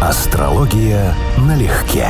Астрология налегке.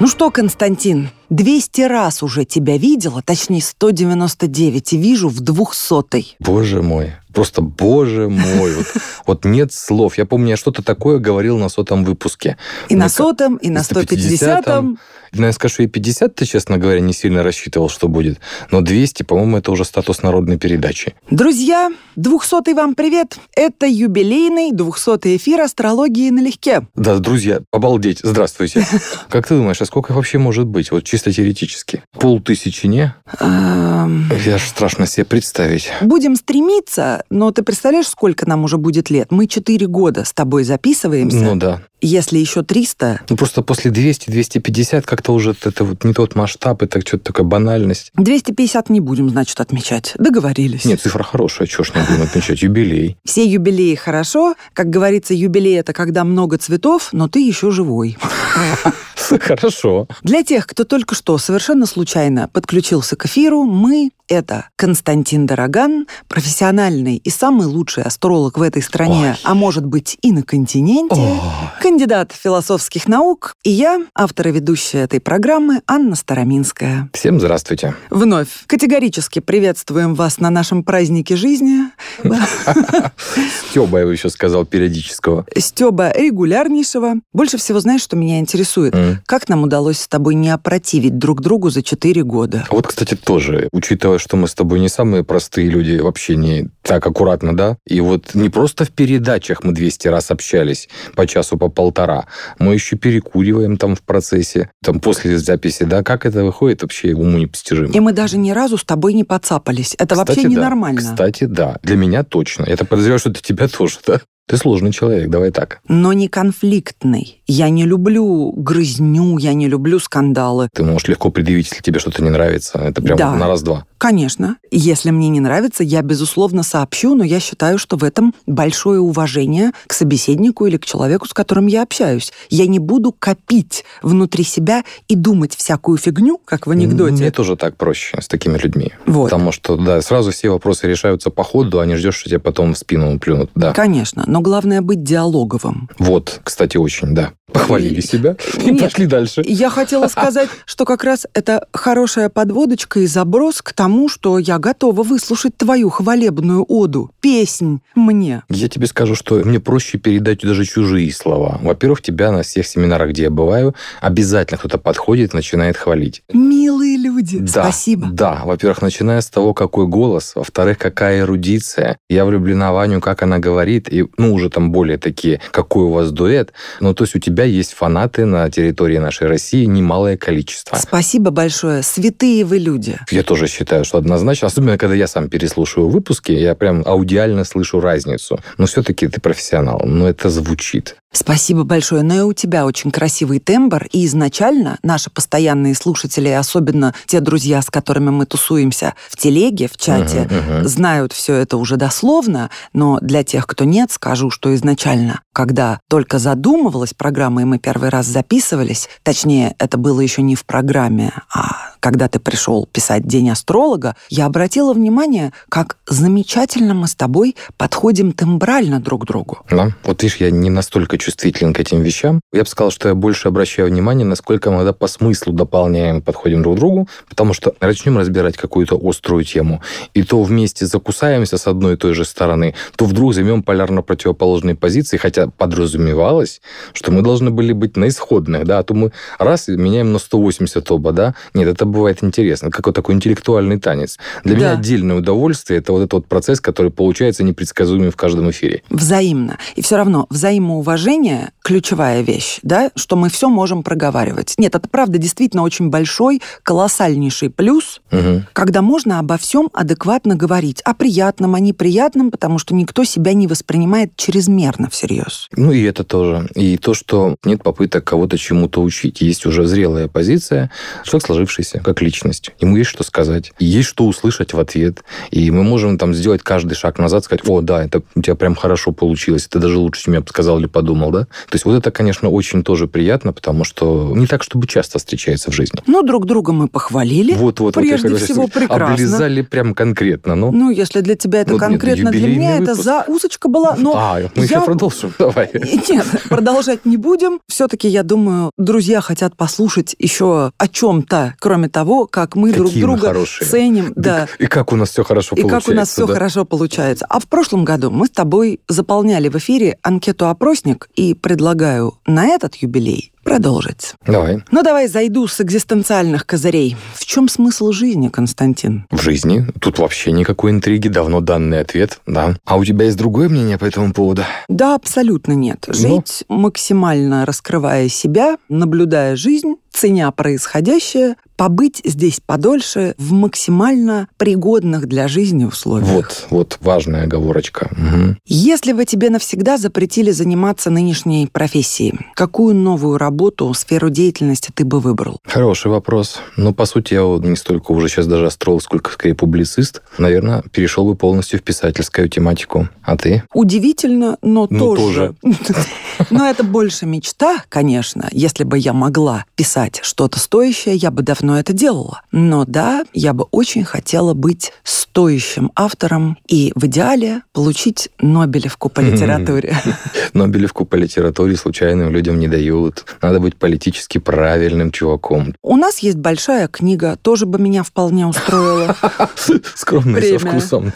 Ну что, Константин, 200 раз уже тебя видела, точнее 199, и вижу в 200 Боже мой. Просто, боже мой. Вот, вот нет слов. Я помню, я что-то такое говорил на сотом выпуске. И на сотом, и на 150-м. Ну, я скажу, и 50 ты, честно говоря, не сильно рассчитывал, что будет. Но 200, по-моему, это уже статус народной передачи. Друзья, 200 вам привет. Это юбилейный 200 эфир астрологии налегке. Да, друзья, обалдеть. Здравствуйте. Как ты думаешь, а сколько вообще может быть? Вот чисто теоретически. Полтысячи, не? Я аж страшно себе представить. Будем стремиться, но ты представляешь, сколько нам уже будет лет? Мы 4 года с тобой записываемся. Ну да. Если еще 300, Ну просто после 200-250 как-то уже это вот не тот масштаб, это что-то такая банальность. 250 не будем, значит, отмечать. Договорились. Нет, цифра хорошая, чего ж не будем отмечать? Юбилей. Все юбилеи хорошо. Как говорится, юбилей – это когда много цветов, но ты еще живой. Хорошо. Для тех, кто только что совершенно случайно подключился к эфиру, мы – это Константин Дороган, профессиональный и самый лучший астролог в этой стране, Ой. а может быть и на континенте, кандидат философских наук, и я, автор и ведущая этой программы, Анна Староминская. Всем здравствуйте. Вновь категорически приветствуем вас на нашем празднике жизни. Стеба, я бы еще сказал, периодического. Стеба регулярнейшего. Больше всего знаешь, что меня интересует? Как нам удалось с тобой не опротивить друг другу за 4 года? А вот, кстати, тоже, учитывая, что мы с тобой не самые простые люди в общении, так аккуратно, да? И вот не просто в передачах мы 200 раз общались, по часу, по полтора, мы еще перекуриваем там в процессе, там после записи, да? Как это выходит, вообще уму непостижимо. И мы даже ни разу с тобой не подцапались. Это вообще Кстати, да. ненормально. Кстати, да. Для меня точно. Я так подозреваю, что для тебя тоже, да? Ты сложный человек, давай так. Но не конфликтный. Я не люблю грызню, я не люблю скандалы. Ты можешь легко предъявить, если тебе что-то не нравится. Это прям Да. на раз-два. Конечно. Если мне не нравится, я, безусловно, сообщу, но я считаю, что в этом большое уважение к собеседнику или к человеку, с которым я общаюсь. Я не буду копить внутри себя и думать всякую фигню, как в анекдоте. Мне тоже так проще с такими людьми. Вот. Потому что, да, сразу все вопросы решаются по ходу, а не ждешь, что тебе потом в спину плюнут. Да. Конечно, но главное быть диалоговым. Вот, кстати, очень, да. Похвалили себя и Нет. пошли дальше. Я хотела сказать, что как раз это хорошая подводочка и заброс к тому, что я готова выслушать твою хвалебную оду, песнь мне. Я тебе скажу, что мне проще передать даже чужие слова. Во-первых, тебя на всех семинарах, где я бываю, обязательно кто-то подходит и начинает хвалить. Милые люди, Да, спасибо. Да, во-первых, начиная с того, какой голос, во-вторых, какая эрудиция. Я влюблена в Ваню, как она говорит, и, ну, уже там более такие, какой у вас дуэт. Ну, то есть у тебя есть фанаты на территории нашей России немалое количество. Спасибо большое. Святые вы люди. Я тоже считаю, что однозначно, особенно когда я сам переслушиваю выпуски, я прям аудиально слышу разницу. Но все-таки ты профессионал, но это звучит. Спасибо большое. Но и у тебя очень красивый тембр. И изначально наши постоянные слушатели, особенно те друзья, с которыми мы тусуемся в телеге, в чате, Мгм, мгм. знают все это уже дословно, но для тех, кто нет, скажу, что изначально, когда только задумывалась программа, и мы первый раз записывались, точнее, это было еще не в программе, а когда ты пришел писать День астролога, я обратила внимание, как замечательно мы с тобой подходим тембрально друг к другу. Да. Вот видишь, я не настолько чувствителен к этим вещам. Я бы сказал, что я больше обращаю внимание, насколько мы иногда по смыслу дополняем, подходим друг к другу, потому что начнем разбирать какую-то острую тему, и то вместе закусаемся с одной и той же стороны, то вдруг займем полярно противоположные позиции, хотя подразумевалось, что мы должны были быть на исходных, да, а то мы раз меняем на 180 оба, да. Нет, это бывает интересно, как вот такой интеллектуальный танец. Для Да. меня отдельное удовольствие это вот этот вот процесс, который получается непредсказуемым в каждом эфире. Взаимно. И все равно взаимоуважение – ключевая вещь, да, что мы все можем проговаривать. Нет, это правда действительно очень большой, колоссальнейший плюс, Мгм. когда можно обо всем адекватно говорить. О приятном, о неприятном, потому что никто себя не воспринимает чрезмерно всерьез. Ну и это тоже. И то, что нет попыток кого-то чему-то учить. Есть уже зрелая позиция, человек сложившийся. Как личность. Ему есть что сказать, есть что услышать в ответ. И мы можем там сделать каждый шаг назад, сказать, о, да, это у тебя прям хорошо получилось, это даже лучше, чем я сказал или подумал, да? То есть вот это, конечно, очень тоже приятно, потому что не так, чтобы часто встречается в жизни. Ну, друг друга мы похвалили. Вот, вот, Прежде вот, всего, прекрасно. Облизали прям конкретно, ну. Ну, если для тебя это Ну, конкретно, для меня это выпуск. заусочка была, но а, мы я- еще продолжим. Давай. Нет, продолжать не будем. Все-таки, я думаю, друзья хотят послушать еще о чем-то, кроме того, как мы друг Какие мы друга хорошие. ценим. Да. И как у нас все хорошо И получается. как у нас все да? хорошо получается. А в прошлом году мы с тобой заполняли в эфире анкету-опросник и предлагаю на этот юбилей продолжить. Давай. Ну, давай зайду с экзистенциальных козырей. В чем смысл жизни, Константин? В жизни тут вообще никакой интриги, давно данный ответ, да. А у тебя есть другое мнение по этому поводу? Да, абсолютно нет. Ну? Жить максимально раскрывая себя, наблюдая жизнь, ценя происходящее, побыть здесь подольше в максимально пригодных для жизни условиях. Вот, вот важная оговорочка. Мгм. Если бы тебе навсегда запретили заниматься нынешней профессией, какую новую работу, сферу деятельности ты бы выбрал? Хороший вопрос. Ну, по сути, я вот не столько уже сейчас даже астролог, сколько скорее публицист. Наверное, перешел бы полностью в писательскую тематику. А ты? Удивительно, но Ну, тоже. Но это больше мечта, конечно. Если бы я могла писать что-то стоящее, я бы давно это делала. Но да, я бы очень хотела быть стоящим автором и в идеале получить Нобелевку по литературе. Нобелевку по литературе случайным людям не дают. Надо быть политически правильным чуваком. У нас есть большая книга, тоже бы меня вполне устроила. Скромный, со вкусом.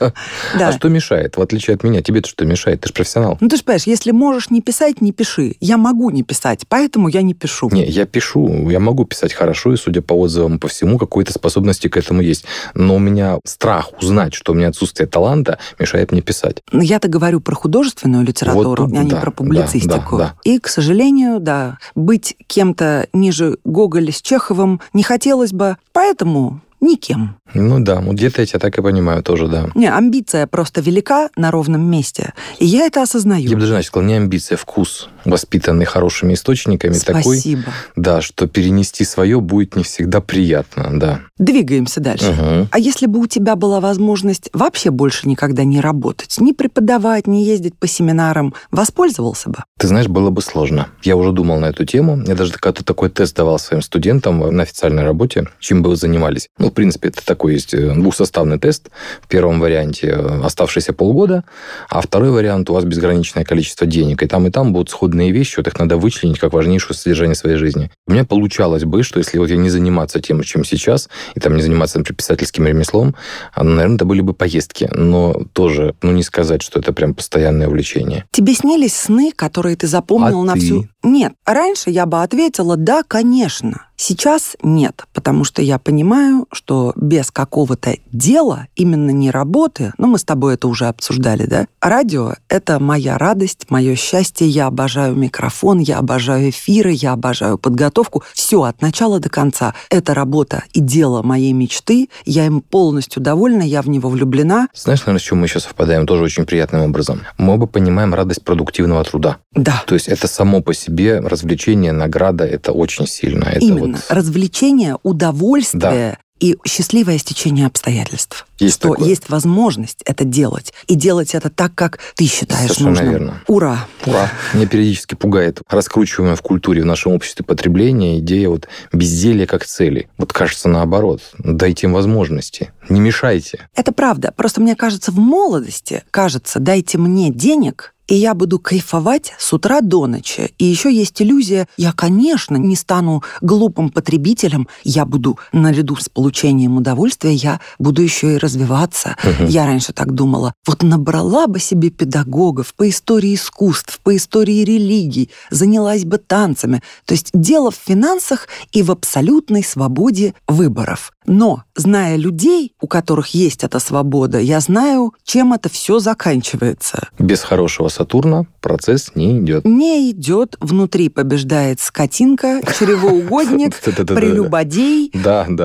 А что мешает? В отличие от меня, тебе-то что мешает? Ты же профессионал. Ну, ты же понимаешь, если можешь не писать, не пиши. Я могу не писать, поэтому я не пишу. Не, я пишу, я могу писать хорошо, и, судя по отзывам по всему, какой-то способности к этому есть. Но у меня страх узнать, что у меня отсутствие таланта мешает мне писать. Но Я-то говорю про художественную литературу, тут а не да, про публицистику. да, да. И, к сожалению, да, быть кем-то ниже Гоголя с Чеховым не хотелось бы, поэтому никем. Ну да, вот где-то я тебя так и понимаю тоже, да. Не, амбиция просто велика на ровном месте, и я это осознаю. Я бы даже, сказал, не амбиция, вкус, воспитанный хорошими источниками, такой, Спасибо. да, что перенести свое будет не всегда приятно, да. Двигаемся дальше. Мгм. А если бы у тебя была возможность вообще больше никогда не работать, не преподавать, не ездить по семинарам, воспользовался бы? Ты знаешь, было бы сложно. Я уже думал на эту тему. Я даже когда-то такой тест давал своим студентам на официальной работе, чем бы вы занимались. Ну, в принципе, это такой есть э, двухсоставный тест. В первом варианте э, оставшиеся полгода, а второй вариант у вас безграничное количество денег. И там, и там будут сходные вещи, вот их надо вычленить как важнейшее содержание своей жизни. У меня получалось бы, что если вот я не заниматься тем, чем сейчас, и там не заниматься, например, писательским ремеслом, а, наверное, это были бы поездки. Но тоже, ну, не сказать, что это прям постоянное увлечение. Тебе снились сны, которые ты запомнил А на ты? всю... Нет, раньше я бы ответила «да, конечно». Сейчас нет, потому что я понимаю, что без какого-то дела, именно не работы, ну мы с тобой это уже обсуждали, да? Радио — это моя радость, мое счастье, я обожаю микрофон, я обожаю эфиры, я обожаю подготовку. Все от начала до конца. Это работа и дело моей мечты, я им полностью довольна, я в него влюблена. Знаешь, наверное, с чем мы сейчас совпадаем тоже очень приятным образом? Мы оба понимаем радость продуктивного труда. Да, То есть это само по себе развлечение, награда, это очень сильно. Это Именно. вот Развлечение, удовольствие и счастливое стечение обстоятельств. Есть что такое. есть возможность это делать. И делать это так, как ты считаешь Совершенно нужным. верно. Ура! Ура! Меня периодически пугает раскручиваемая в культуре, в нашем обществе потребления идея вот безделия как цели. Вот кажется наоборот. Дайте им возможности. Не мешайте. Это правда. Просто мне кажется, в молодости, кажется, дайте мне денег, и я буду кайфовать с утра до ночи. И еще есть иллюзия, я, конечно, не стану глупым потребителем, я буду наряду с получением удовольствия, я буду еще и развиваться. Мгм. Я раньше так думала. Вот набрала бы себе педагогов по истории искусств, по истории религий, занялась бы танцами. То есть дело в финансах и в абсолютной свободе выборов. Но, зная людей, у которых есть эта свобода, я знаю, чем это все заканчивается. Без хорошего Сатурна процесс не идет. Не идет, внутри побеждает скотинка, чревоугодник, прелюбодей,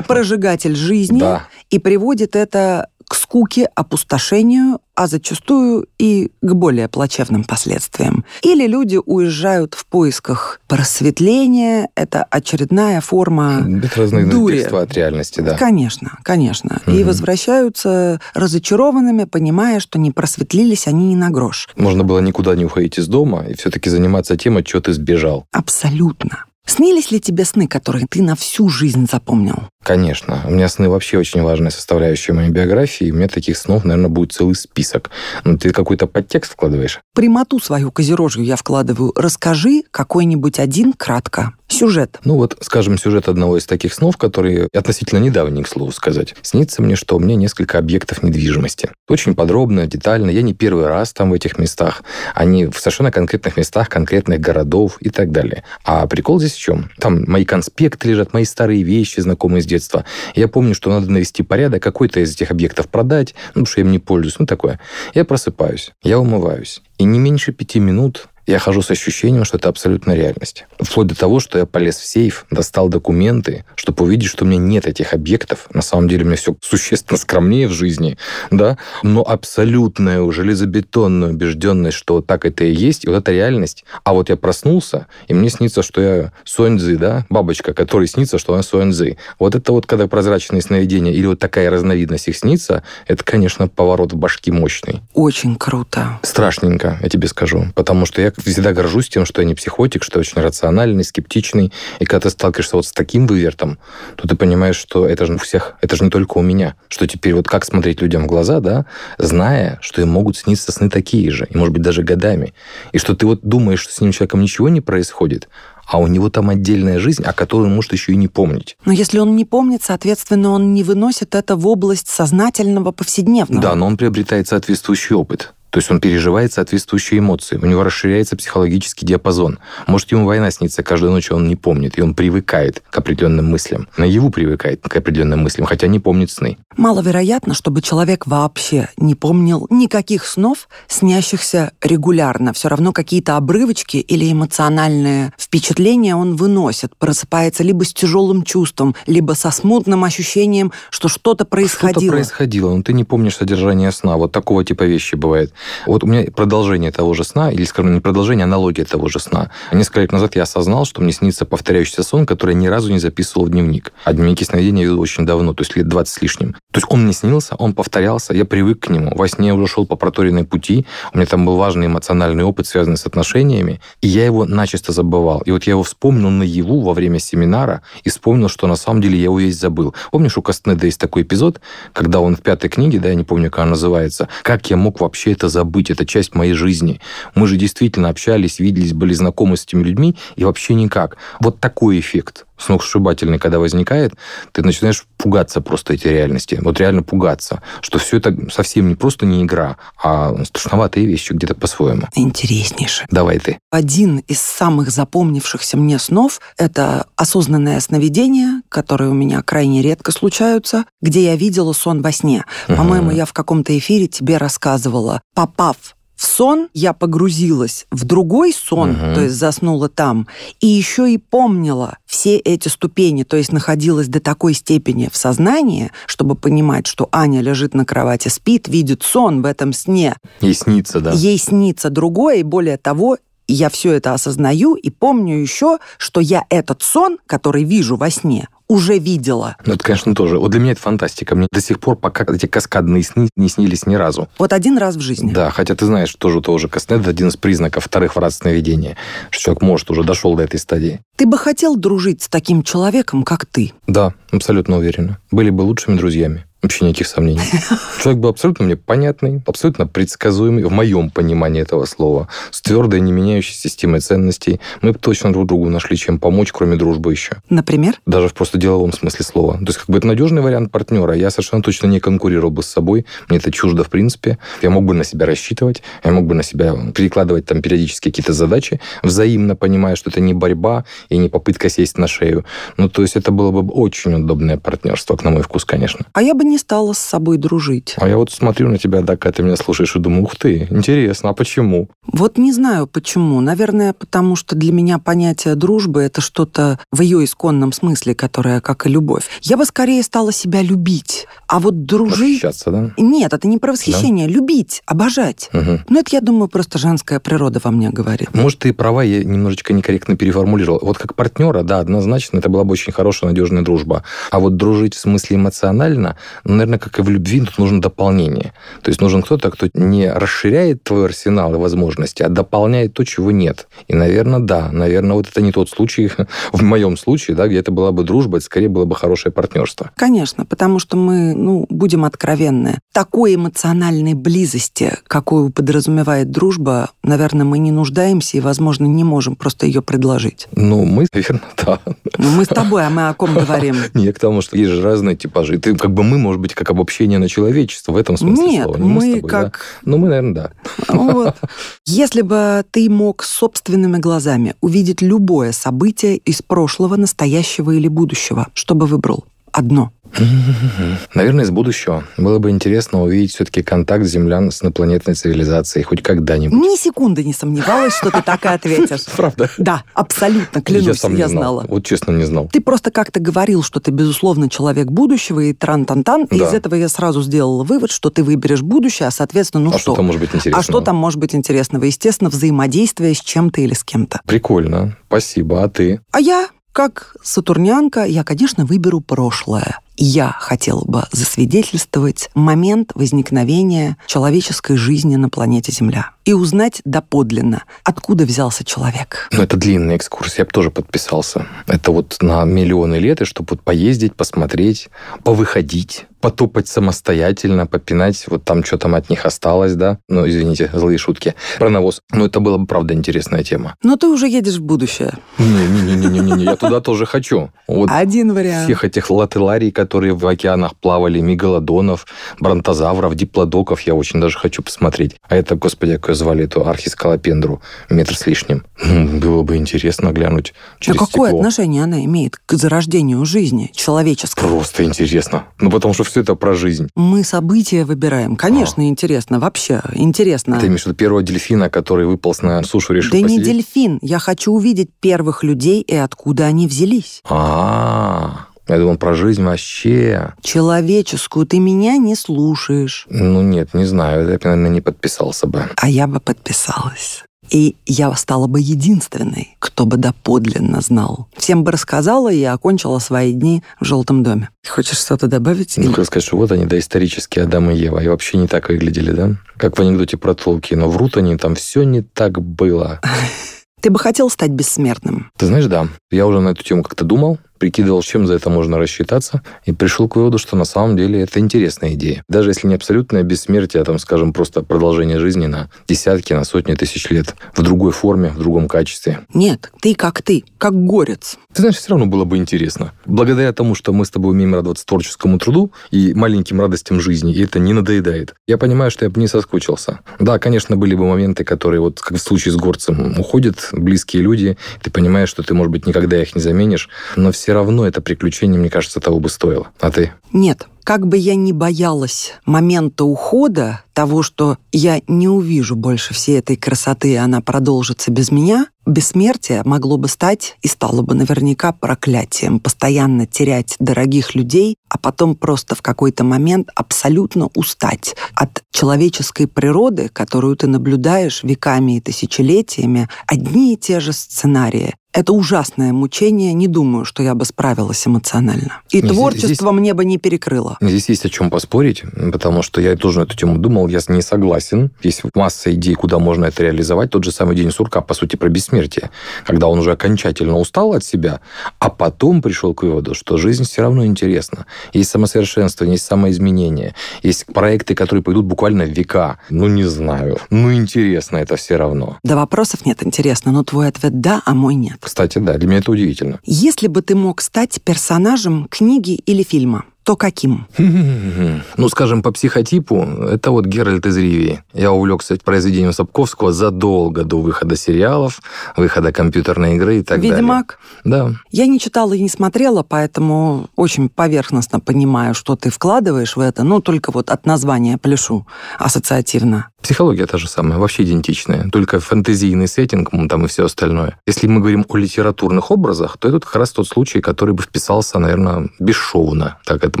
прожигатель жизни, и приводит это к скуке, опустошению, а зачастую и к более плачевным последствиям. Или люди уезжают в поисках просветления, это очередная форма разновидность от реальности, да. Конечно, конечно. Угу. И возвращаются разочарованными, понимая, что не просветлились они ни на грош. Можно было никуда не уходить из дома и все-таки заниматься тем, от чего ты сбежал. Абсолютно. Снились ли тебе сны, которые ты на всю жизнь запомнил? Конечно. У меня сны вообще очень важная составляющая моей биографии. У меня таких снов, наверное, будет целый список. Ну, ты какой-то подтекст вкладываешь? Прямоту свою козерожью я вкладываю. Расскажи какой-нибудь один кратко. Сюжет. Ну вот, скажем, сюжет одного из таких снов, который относительно недавний, к слову сказать. Снится мне, что у меня несколько объектов недвижимости. Очень подробно, детально. Я не первый раз там в этих местах. Они в совершенно конкретных местах, конкретных городов и так далее. А прикол здесь в чем? Там мои конспекты лежат, мои старые вещи, знакомые с детства. Я помню, что надо навести порядок, какой-то из этих объектов продать, ну, потому что я им не пользуюсь, ну, такое. Я просыпаюсь, я умываюсь. И не меньше пяти минут я хожу с ощущением, что это абсолютная реальность. Вплоть до того, что я полез в сейф, достал документы, чтобы увидеть, что у меня нет этих объектов. На самом деле у меня все существенно скромнее в жизни, да, но абсолютная железобетонная убежденность, что так это и есть, и вот это реальность. А вот я проснулся, и мне снится, что я Суэнзы, да, бабочка, которой снится, что она Суэнзы. Вот это вот, когда прозрачные сновидения или вот такая разновидность их снится, это, конечно, поворот в башки мощный. Очень круто. Страшненько, я тебе скажу. Потому что я всегда горжусь тем, что я не психотик, что я очень рациональный, скептичный. И когда ты сталкиваешься вот с таким вывертом, то ты понимаешь, что это же у всех, это же не только у меня. Что теперь вот как смотреть людям в глаза, да, зная, что им могут сниться сны такие же, и, может быть, даже годами. И что ты вот думаешь, что с ним человеком ничего не происходит, а у него там отдельная жизнь, о которой он может еще и не помнить. Но если он не помнит, соответственно, он не выносит это в область сознательного повседневного. Да, но он приобретает соответствующий опыт. То есть он переживает соответствующие эмоции, у него расширяется психологический диапазон. Может, ему война снится каждую ночь, он не помнит, и он привыкает к определенным мыслям. На его привыкает к определенным мыслям, хотя не помнит сны. Маловероятно, чтобы человек вообще не помнил никаких снов, снящихся регулярно. Все равно какие-то обрывочки или эмоциональные впечатления он выносит, просыпается либо с тяжелым чувством, либо со смутным ощущением, что что-то происходило. Что-то происходило, но ты не помнишь содержание сна. Вот такого типа вещи бывает. Вот у меня продолжение того же сна, или, скажем, не продолжение, а аналогия того же сна. Несколько лет назад я осознал, что мне снится повторяющийся сон, который я ни разу не записывал в дневник. А дневники сновидения я веду очень давно, то есть лет 20 с лишним. То есть он мне снился, он повторялся, я привык к нему. Во сне я уже шел по проторенной пути, у меня там был важный эмоциональный опыт, связанный с отношениями, и я его начисто забывал. И вот я его вспомнил наяву во время семинара и вспомнил, что на самом деле я его весь забыл. Помнишь, у Кастнеда есть такой эпизод, когда он в пятой книге, да, я не помню, как она называется, как я мог вообще это забыть, это часть моей жизни. Мы же действительно общались, виделись, были знакомы с этими людьми, и вообще никак. Вот такой эффект сногсшибательный, когда возникает, ты начинаешь пугаться просто этой реальности. Вот реально пугаться, что все это совсем не просто не игра, а страшноватые вещи где-то по-своему. Интереснейшее. Давай ты. Один из самых запомнившихся мне снов – это осознанное сновидение, которые у меня крайне редко случаются, где я видела сон во сне. По-моему, я в каком-то эфире тебе рассказывала. Попав сон я погрузилась в другой сон, угу. то есть заснула там, и еще и помнила все эти ступени, то есть находилась до такой степени в сознании, чтобы понимать, что Аня лежит на кровати, спит, видит сон в этом сне. Ей снится, да. Ей снится другое, и более того, я все это осознаю и помню еще, что я этот сон, который вижу во сне, уже видела. Ну, это, конечно, тоже. Вот для меня это фантастика. Мне до сих пор пока эти каскадные сны не снились ни разу. Вот один раз в жизни. Да, хотя ты знаешь, тоже тоже Каснет это один из признаков вторых врат сновидения, что человек может уже дошел до этой стадии. Ты бы хотел дружить с таким человеком, как ты? Да, абсолютно уверена. Были бы лучшими друзьями. Вообще никаких сомнений. Человек был абсолютно мне понятный, абсолютно предсказуемый, в моем понимании этого слова, с твердой, не меняющей системой ценностей. Мы бы точно друг другу нашли чем помочь, кроме дружбы еще. Например? Даже в просто деловом смысле слова. То есть, как бы это надежный вариант партнера. Я совершенно точно не конкурировал бы с собой. Мне это чуждо, в принципе. Я мог бы на себя рассчитывать, я мог бы на себя перекладывать там периодически какие-то задачи, взаимно понимая, что это не борьба и не попытка сесть на шею. Ну, то есть, это было бы очень удобное партнерство, на мой вкус, конечно. А я бы не не стала с собой дружить. А я вот смотрю на тебя, да, когда ты меня слушаешь, и думаю, ух ты, интересно, а почему? Вот не знаю почему. Наверное, потому что для меня понятие дружбы — это что-то в ее исконном смысле, которое как и любовь. Я бы скорее стала себя любить. А вот дружить... Восхищаться, да? Нет, это не про восхищение. Да? Любить, обожать. Угу. Ну, это, я думаю, просто женская природа во мне говорит. Может, ты права, я немножечко некорректно переформулировал. Вот как партнера, да, однозначно, это была бы очень хорошая, надежная дружба. А вот дружить в смысле эмоционально, наверное, как и в любви, тут нужно дополнение. То есть нужен кто-то, кто не расширяет твой арсенал и возможности, а дополняет то, чего нет. И, наверное, да, наверное, вот это не тот случай, в моем случае, да, где это была бы дружба, это скорее было бы хорошее партнерство. Конечно, потому что мы, ну, будем откровенны. Такой эмоциональной близости, какую подразумевает дружба, наверное, мы не нуждаемся и, возможно, не можем просто ее предложить. Ну, мы, наверное, да. Ну, мы с тобой, а мы о ком говорим? Не, к тому, что есть же разные типажи. Ты, как бы мы, может быть, как обобщение на человечество в этом смысле Нет, слова. Не мы, мы тобой, как... Да? Ну, мы, наверное, да. Вот. Если бы ты мог собственными глазами увидеть любое событие из прошлого, настоящего или будущего, что бы выбрал? Одно. Наверное, из будущего. Было бы интересно увидеть все-таки контакт землян с инопланетной цивилизацией хоть когда-нибудь. Ни секунды не сомневалась, что ты так и ответишь. Правда? Да, абсолютно, клянусь, я, сам я знала. Вот честно не знал. Ты просто как-то говорил, что ты, безусловно, человек будущего и тран-тан-тан, и из этого я сразу сделала вывод, что ты выберешь будущее, а, соответственно, ну а что? что там может быть интересного? А что там может быть интересного? Естественно, взаимодействие с чем-то или с кем-то. Прикольно, спасибо. А ты? А я как сатурнянка, я, конечно, выберу прошлое. Я хотела бы засвидетельствовать момент возникновения человеческой жизни на планете Земля и узнать доподлинно, откуда взялся человек. Ну, это длинный экскурс, я бы тоже подписался. Это вот на миллионы лет, и чтобы вот поездить, посмотреть, повыходить, потопать самостоятельно, попинать, вот там что там от них осталось, да? Ну, извините, злые шутки. Про навоз. Ну, это была бы, правда, интересная тема. Но ты уже едешь в будущее. Не-не-не, я туда тоже хочу. Вот Один вариант. Всех этих лателарий, которые в океанах плавали, мегалодонов, бронтозавров, диплодоков, я очень даже хочу посмотреть. А это, господи, как ее звали, эту архискалопендру, метр с лишним. Ну, было бы интересно глянуть через А какое стекло. отношение она имеет к зарождению жизни человеческой? Просто интересно. Ну, потому что все это про жизнь. Мы события выбираем. Конечно, а. интересно. Вообще интересно. Ты имеешь в виду первого дельфина, который выполз на сушу, решил Да посидеть? не дельфин. Я хочу увидеть первых людей и откуда они взялись. А-а-а. Я думал про жизнь вообще. Человеческую ты меня не слушаешь. Ну нет, не знаю. Я, наверное, не подписался бы. А я бы подписалась. И я стала бы единственной, кто бы доподлинно знал. Всем бы рассказала и окончила свои дни в желтом доме. Хочешь что-то добавить? Ну, или... сказать, что вот они, доисторические Адам и Ева, и вообще не так выглядели, да? Как в анекдоте про но Врут они, там все не так было. Ты бы хотел стать бессмертным? Ты знаешь, да. Я уже на эту тему как-то думал прикидывал, чем за это можно рассчитаться, и пришел к выводу, что на самом деле это интересная идея. Даже если не абсолютное бессмертие, а там, скажем, просто продолжение жизни на десятки, на сотни тысяч лет, в другой форме, в другом качестве. Нет, ты как ты, как горец. Ты знаешь, все равно было бы интересно. Благодаря тому, что мы с тобой умеем радоваться творческому труду и маленьким радостям жизни, и это не надоедает, я понимаю, что я бы не соскучился. Да, конечно, были бы моменты, которые, вот как в случае с горцем, уходят близкие люди, ты понимаешь, что ты, может быть, никогда их не заменишь, но все равно это приключение, мне кажется, того бы стоило. А ты? Нет. Как бы я ни боялась момента ухода, того, что я не увижу больше всей этой красоты, и она продолжится без меня, бессмертие могло бы стать и стало бы наверняка проклятием. Постоянно терять дорогих людей, а потом просто в какой-то момент абсолютно устать от человеческой природы, которую ты наблюдаешь веками и тысячелетиями, одни и те же сценарии. Это ужасное мучение, не думаю, что я бы справилась эмоционально. И здесь, творчество здесь, мне бы не перекрыло. Здесь есть о чем поспорить, потому что я тоже на эту тему думал, я не согласен. Есть масса идей, куда можно это реализовать. Тот же самый День сурка, по сути, про бессмертие. Когда он уже окончательно устал от себя, а потом пришел к выводу, что жизнь все равно интересна. Есть самосовершенствование, есть самоизменение, есть проекты, которые пойдут буквально в века. Ну, не знаю. Ну, интересно это все равно. Да вопросов нет, интересно, но твой ответ «да», а мой «нет». Кстати, да, для меня это удивительно. Если бы ты мог стать персонажем книги или фильма, то каким? Ну, скажем, по психотипу, это вот Геральт из Ривии. Я увлекся произведением Сапковского задолго до выхода сериалов, выхода компьютерной игры и так Ведьмак? далее. Да. Я не читала и не смотрела, поэтому очень поверхностно понимаю, что ты вкладываешь в это, ну, только вот от названия пляшу ассоциативно. Психология та же самая, вообще идентичная, только фэнтезийный сеттинг там и все остальное. Если мы говорим о литературных образах, то это как раз тот случай, который бы вписался, наверное, бесшовно, так это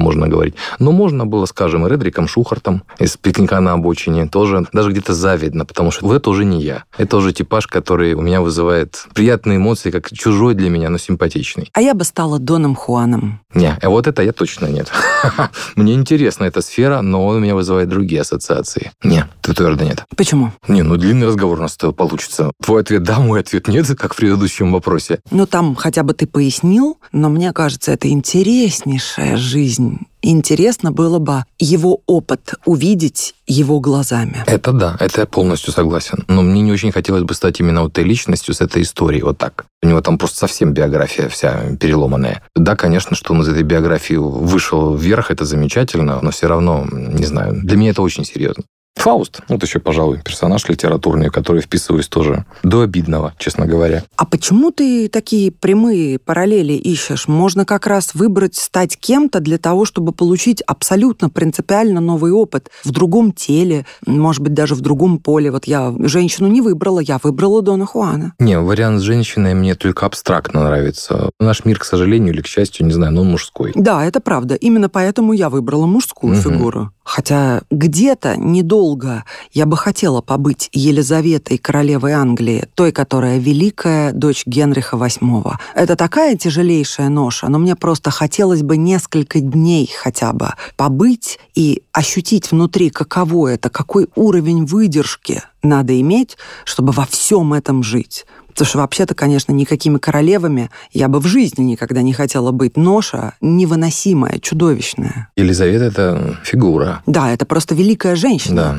можно говорить. Но можно было, скажем, и Редриком Шухартом из «Пикника на обочине» тоже даже где-то завидно, потому что вот это уже не я. Это уже типаж, который у меня вызывает приятные эмоции, как чужой для меня, но симпатичный. А я бы стала Доном Хуаном. Не, а вот это я точно нет. Мне интересна эта сфера, но он у меня вызывает другие ассоциации. Не, ты твердо нет. Почему? Не, ну длинный разговор у нас получится. Твой ответ да, мой ответ нет, как в предыдущем вопросе. Ну там хотя бы ты пояснил, но мне кажется, это интереснейшая жизнь интересно было бы его опыт увидеть его глазами. Это да, это я полностью согласен. Но мне не очень хотелось бы стать именно вот этой личностью с этой историей, вот так. У него там просто совсем биография вся переломанная. Да, конечно, что он из этой биографии вышел вверх, это замечательно, но все равно, не знаю, для меня это очень серьезно. Фауст, вот еще, пожалуй, персонаж литературный, который вписываюсь тоже до обидного, честно говоря. А почему ты такие прямые параллели ищешь? Можно как раз выбрать стать кем-то для того, чтобы получить абсолютно принципиально новый опыт в другом теле, может быть, даже в другом поле. Вот я женщину не выбрала, я выбрала Дона Хуана. Не, вариант с женщиной мне только абстрактно нравится. Наш мир, к сожалению или к счастью, не знаю, но он мужской. Да, это правда. Именно поэтому я выбрала мужскую угу. фигуру. Хотя где-то недолго я бы хотела побыть Елизаветой, королевой Англии, той, которая великая дочь Генриха VIII. Это такая тяжелейшая ноша, но мне просто хотелось бы несколько дней хотя бы побыть и ощутить внутри, каково это, какой уровень выдержки надо иметь, чтобы во всем этом жить. Потому что вообще-то, конечно, никакими королевами я бы в жизни никогда не хотела быть. Ноша невыносимая, чудовищная. Елизавета — это фигура. Да, это просто великая женщина. Да.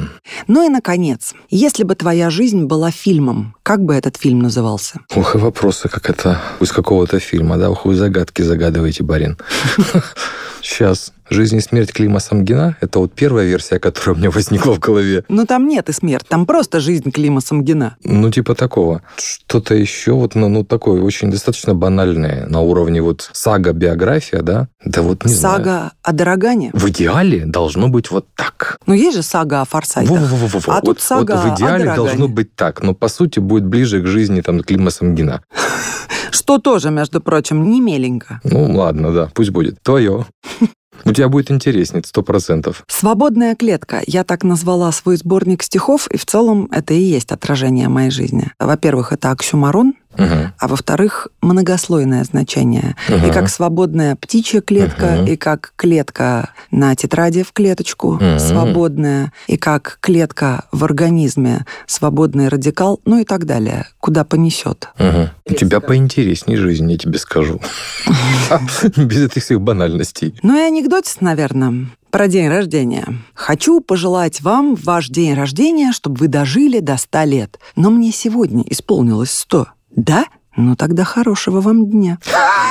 Ну и, наконец, если бы твоя жизнь была фильмом, как бы этот фильм назывался? Ох, и вопросы, как это из какого-то фильма, да? Ох, вы загадки загадываете, барин. Сейчас. «Жизнь и смерть Клима Самгина» — это вот первая версия, которая у меня возникла в голове. Ну, там нет и смерть, там просто жизнь Клима Самгина. Ну, типа такого. Что-то еще вот, ну, ну такое очень достаточно банальное на уровне вот сага-биография, да? Да вот не сага знаю. о Дорогане? В идеале должно быть вот так. Ну, есть же сага о Форсайтах. Во -во -во -во. А вот, тут сага вот в идеале должно быть так, но по сути будет ближе к жизни там Клима Самгина. Что тоже, между прочим, не меленько. Ну, ладно, да, пусть будет. Твое. У тебя будет интереснее, сто процентов. «Свободная клетка». Я так назвала свой сборник стихов, и в целом это и есть отражение моей жизни. Во-первых, это оксюмарон, Угу. а во-вторых, многослойное значение. Угу. И как свободная птичья клетка, Мгм. и как клетка на тетради в клеточку Мгм. свободная, и как клетка в организме свободный радикал, ну и так далее. Куда понесет. Угу. У тебя поинтереснее жизнь, я тебе скажу. Без этих всех банальностей. Ну и анекдотис, наверное, про день рождения. Хочу пожелать вам в ваш день рождения, чтобы вы дожили до 100 лет. Но мне сегодня исполнилось 100. Да? Ну тогда хорошего вам дня.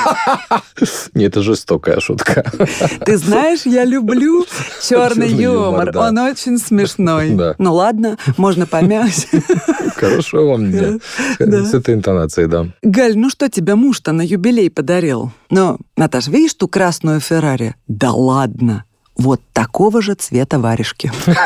Не, это жестокая шутка. Ты знаешь, я люблю черный юмор, да. Он очень смешной. Да. Ну ладно, можно помять. Хорошего вам дня. Да. С этой интонацией, да. Галь, ну что тебе муж-то на юбилей подарил? Ну, Наташ, видишь ту красную Феррари? Да ладно. Вот такого же цвета варежки.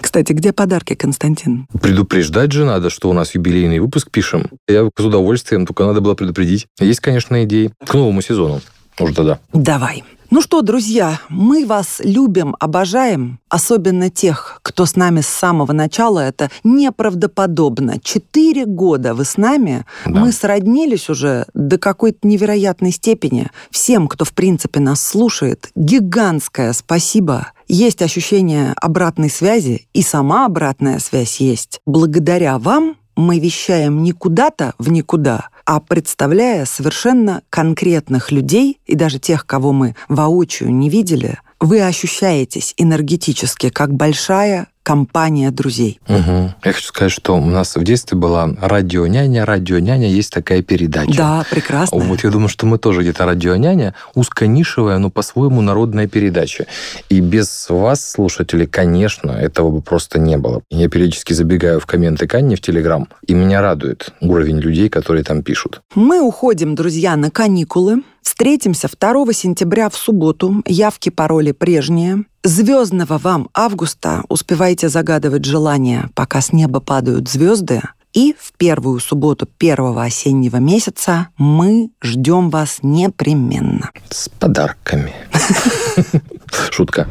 Кстати, где подарки, Константин? Предупреждать же надо, что у нас юбилейный выпуск пишем. Я с удовольствием, только надо было предупредить. Есть, конечно, идеи к новому сезону. Уже тогда. Давай. Ну что, друзья, мы вас любим, обожаем, особенно тех, кто с нами с самого начала. Это неправдоподобно. Четыре года вы с нами, Да. мы сроднились уже до какой-то невероятной степени. Всем, кто, в принципе, нас слушает, гигантское спасибо. Есть ощущение обратной связи, и сама обратная связь есть. Благодаря вам мы вещаем не куда-то в никуда, а представляя совершенно конкретных людей и даже тех, кого мы воочию не видели, вы ощущаетесь энергетически как большая компания друзей. Угу. Я хочу сказать, что у нас в детстве была радио-няня. Радио-няня есть такая передача. Да, прекрасно. Вот я думаю, что мы тоже где-то радио-няня, узконишевая, но по-своему народная передача. И без вас, слушатели, конечно, этого бы просто не было. Я периодически забегаю в комменты Канни в Телеграм, и меня радует уровень людей, которые там пишут. Мы уходим, друзья, на каникулы. Встретимся 2 сентября в субботу. Явки, пароли прежние. Звездного вам августа успевайте загадывать желания, пока с неба падают звезды. И в первую субботу первого осеннего месяца мы ждем вас непременно. С подарками. Шутка.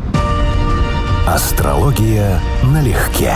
Астрология налегке.